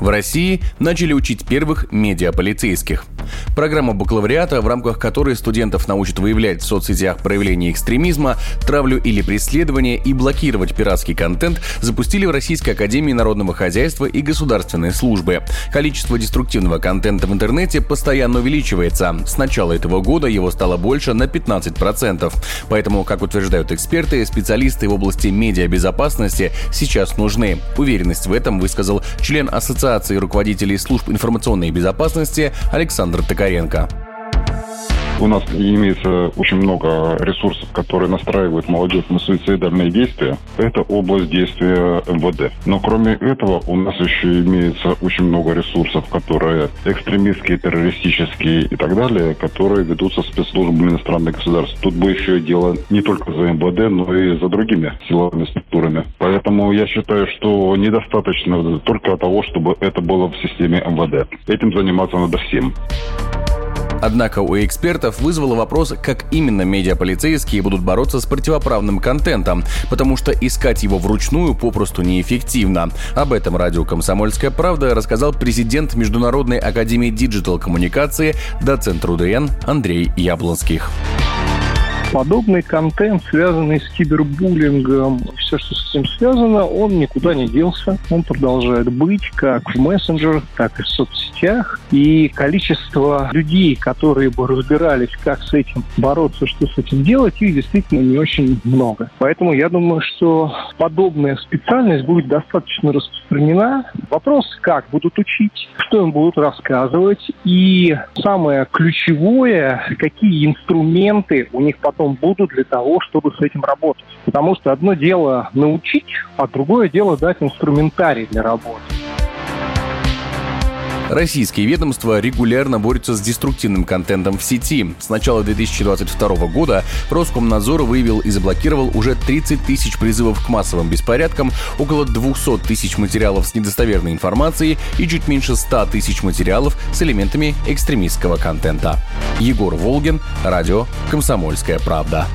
В России начали учить первых медиаполицейских. Программа бакалавриата, в рамках которой студентов научат выявлять в соцсетях проявления экстремизма, травлю или преследование и блокировать пиратский контент, запустили в Российской Академии Народного Хозяйства и Государственной Службы. Количество деструктивного контента в интернете постоянно увеличивается. С начала этого года его стало больше на 15%. Поэтому, как утверждают эксперты, специалисты в области медиабезопасности сейчас нужны. Уверенность в этом высказал член Ассоциации руководителей служб информационной безопасности Александр Токаренко. У нас имеется очень много ресурсов, которые настраивают молодежь на суицидальные действия. Это область действия МВД. Но кроме этого у нас еще имеется очень много ресурсов, которые экстремистские, террористические и так далее, которые ведутся спецслужбами иностранных государств. Тут бы еще дело не только за МВД, но и за другими силовыми структурами. Поэтому я считаю, что недостаточно только того, чтобы это было в системе МВД. Этим заниматься надо всем. Однако у экспертов вызвало вопрос, как именно медиаполицейские будут бороться с противоправным контентом, потому что искать его вручную попросту неэффективно. Об этом радио «Комсомольская правда» рассказал президент Международной академии диджитал-коммуникации, доцент РУДН Андрей Яблонских. Подобный контент, связанный с кибербуллингом, все, что с этим связано, он никуда не делся. Он продолжает быть как в мессенджерах, так и в соцсетях. И количество людей, которые бы разбирались, как с этим бороться, что с этим делать, их действительно не очень много. Поэтому я думаю, что подобная специальность будет достаточно распространена. Вопрос, как будут учить, что им будут рассказывать. И самое ключевое, какие инструменты у них потом потом будут для того, чтобы с этим работать. Потому что одно дело научить, а другое дело дать инструментарий для работы. Российские ведомства регулярно борются с деструктивным контентом в сети. С начала 2022 года Роскомнадзор выявил и заблокировал уже 30 тысяч призывов к массовым беспорядкам, около 200 тысяч материалов с недостоверной информацией и чуть меньше 100 тысяч материалов с элементами экстремистского контента. Егор Волгин, радио «Комсомольская правда».